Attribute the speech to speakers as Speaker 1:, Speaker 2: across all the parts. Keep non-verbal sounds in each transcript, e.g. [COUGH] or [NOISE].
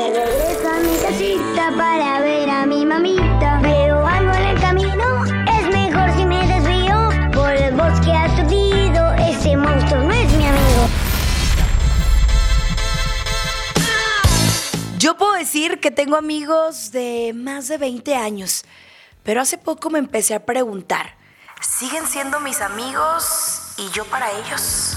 Speaker 1: De regreso a mi casita para ver a mi mamita. Veo algo en el camino, es mejor si me desvío. Por el bosque aturdido, ese monstruo no es mi amigo.
Speaker 2: Yo puedo decir que tengo amigos de más de 20 años, pero hace poco me empecé a preguntar, ¿siguen siendo mis amigos y yo para ellos?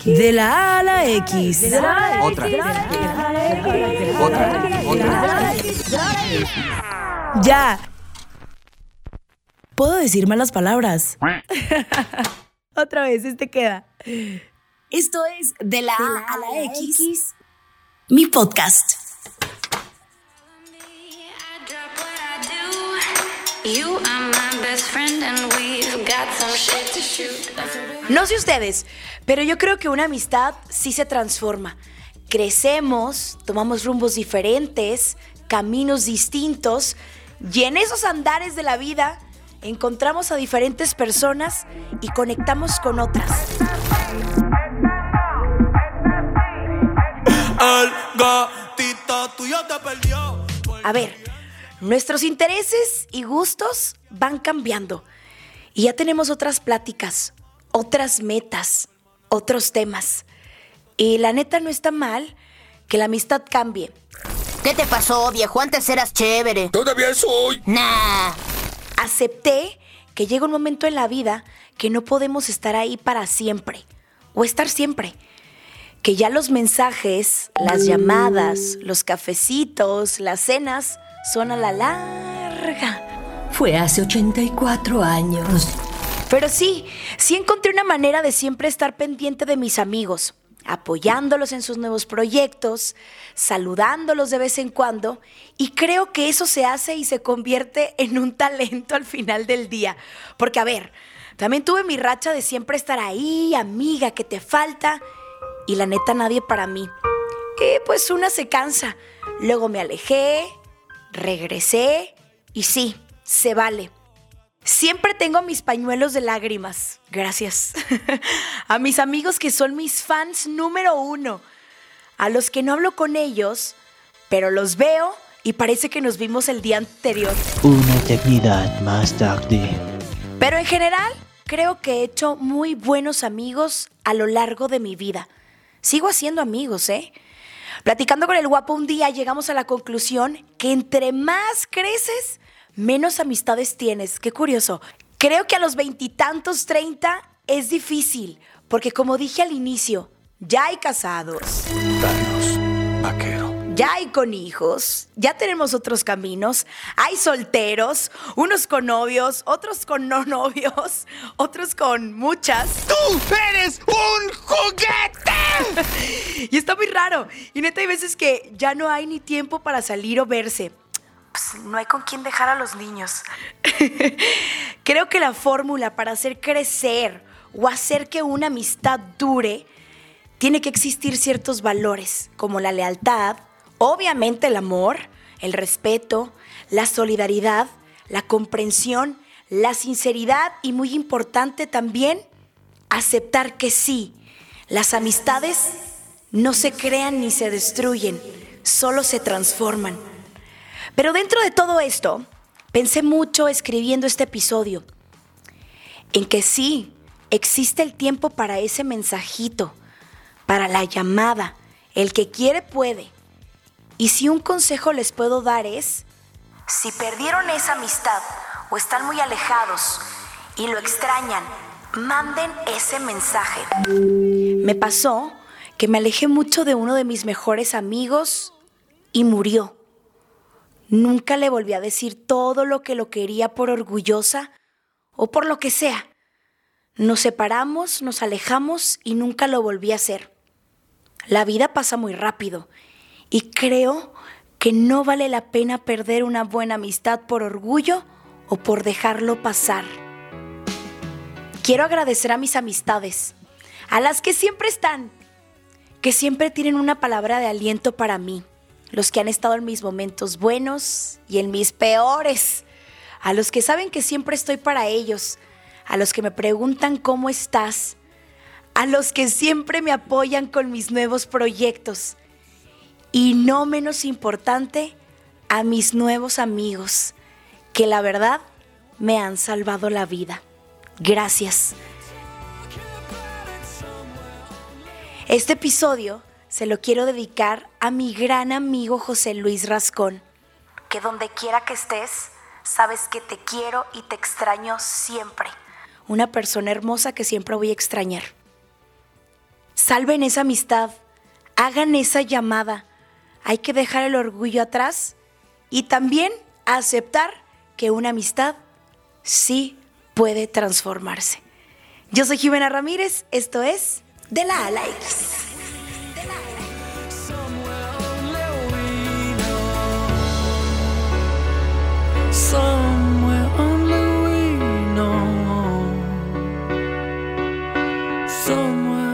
Speaker 2: X. De la A a la X. De la A a la
Speaker 3: Otra.
Speaker 2: X. De la A a la X.
Speaker 3: Otra. Otra.
Speaker 2: Ya. Puedo decir malas palabras. [LAUGHS] Otra vez, este queda. Esto es De la A a la X, mi podcast. No sé ustedes, pero yo creo que una amistad sí se transforma. Crecemos, tomamos rumbos diferentes, caminos distintos, y en esos andares de la vida encontramos a diferentes personas y conectamos con otras. A ver, nuestros intereses y gustos van cambiando. Y ya tenemos otras pláticas, otras metas, otros temas. Y la neta no está mal que la amistad cambie.
Speaker 4: ¿Qué te pasó, viejo? Antes eras chévere.
Speaker 5: Todavía soy.
Speaker 4: Nah.
Speaker 2: Acepté que llega un momento en la vida que no podemos estar ahí para siempre o estar siempre. Que ya los mensajes, las llamadas, los cafecitos, las cenas son a la larga.
Speaker 6: Fue hace 84 años.
Speaker 2: Pero sí, sí encontré una manera de siempre estar pendiente de mis amigos, apoyándolos en sus nuevos proyectos, saludándolos de vez en cuando, y creo que eso se hace y se convierte en un talento al final del día. Porque, a ver, también tuve mi racha de siempre estar ahí, amiga, que te falta, y la neta nadie para mí. Y pues una se cansa. Luego me alejé, regresé, y sí, se vale. Siempre tengo mis pañuelos de lágrimas. Gracias. [LAUGHS] a mis amigos que son mis fans número uno. A los que no hablo con ellos, pero los veo y parece que nos vimos el día anterior.
Speaker 7: Una eternidad más tarde.
Speaker 2: Pero en general, creo que he hecho muy buenos amigos a lo largo de mi vida. Sigo haciendo amigos, ¿eh? Platicando con el guapo un día llegamos a la conclusión que entre más creces, menos amistades tienes. Qué curioso. Creo que a los veintitantos, treinta, es difícil, porque como dije al inicio, ya hay casados,
Speaker 8: Danos.
Speaker 2: Ya hay con hijos, ya tenemos otros caminos, hay solteros, unos con novios, otros con no [LAUGHS] novios, otros con muchas.
Speaker 5: ¡Tú eres un juguete!
Speaker 2: Y está muy raro. Y neta hay veces que ya no hay ni tiempo para salir o verse. Pues no hay con quién dejar a los niños. [LAUGHS] Creo que la fórmula para hacer crecer o hacer que una amistad dure tiene que existir ciertos valores, como la lealtad, obviamente el amor, el respeto, la solidaridad, la comprensión, la sinceridad y muy importante también, aceptar que sí, las amistades no se crean ni se destruyen, solo se transforman. Pero dentro de todo esto, pensé mucho escribiendo este episodio, en que sí, existe el tiempo para ese mensajito, para la llamada, el que quiere puede. Y si un consejo les puedo dar es, si perdieron esa amistad o están muy alejados y lo extrañan, manden ese mensaje. Me pasó que me alejé mucho de uno de mis mejores amigos y murió. Nunca le volví a decir todo lo que lo quería por orgullosa o por lo que sea. Nos separamos, nos alejamos y nunca lo volví a hacer. La vida pasa muy rápido y creo que no vale la pena perder una buena amistad por orgullo o por dejarlo pasar. Quiero agradecer a mis amistades, a las que siempre están, que siempre tienen una palabra de aliento para mí, los que han estado en mis momentos buenos y en mis peores, a los que saben que siempre estoy para ellos, a los que me preguntan cómo estás, a los que siempre me apoyan con mis nuevos proyectos y no menos importante, a mis nuevos amigos, que la verdad me han salvado la vida. Gracias. Este episodio se lo quiero dedicar a mi gran amigo José Luis Rascón, que donde quiera que estés, sabes que te quiero y te extraño siempre. Una persona hermosa que siempre voy a extrañar. Salven esa amistad, hagan esa llamada. Hay que dejar el orgullo atrás y también aceptar que una amistad sí puede transformarse. Yo soy Jimena Ramírez, esto es De la A la X.
Speaker 5: Somewhere only we know. Somewhere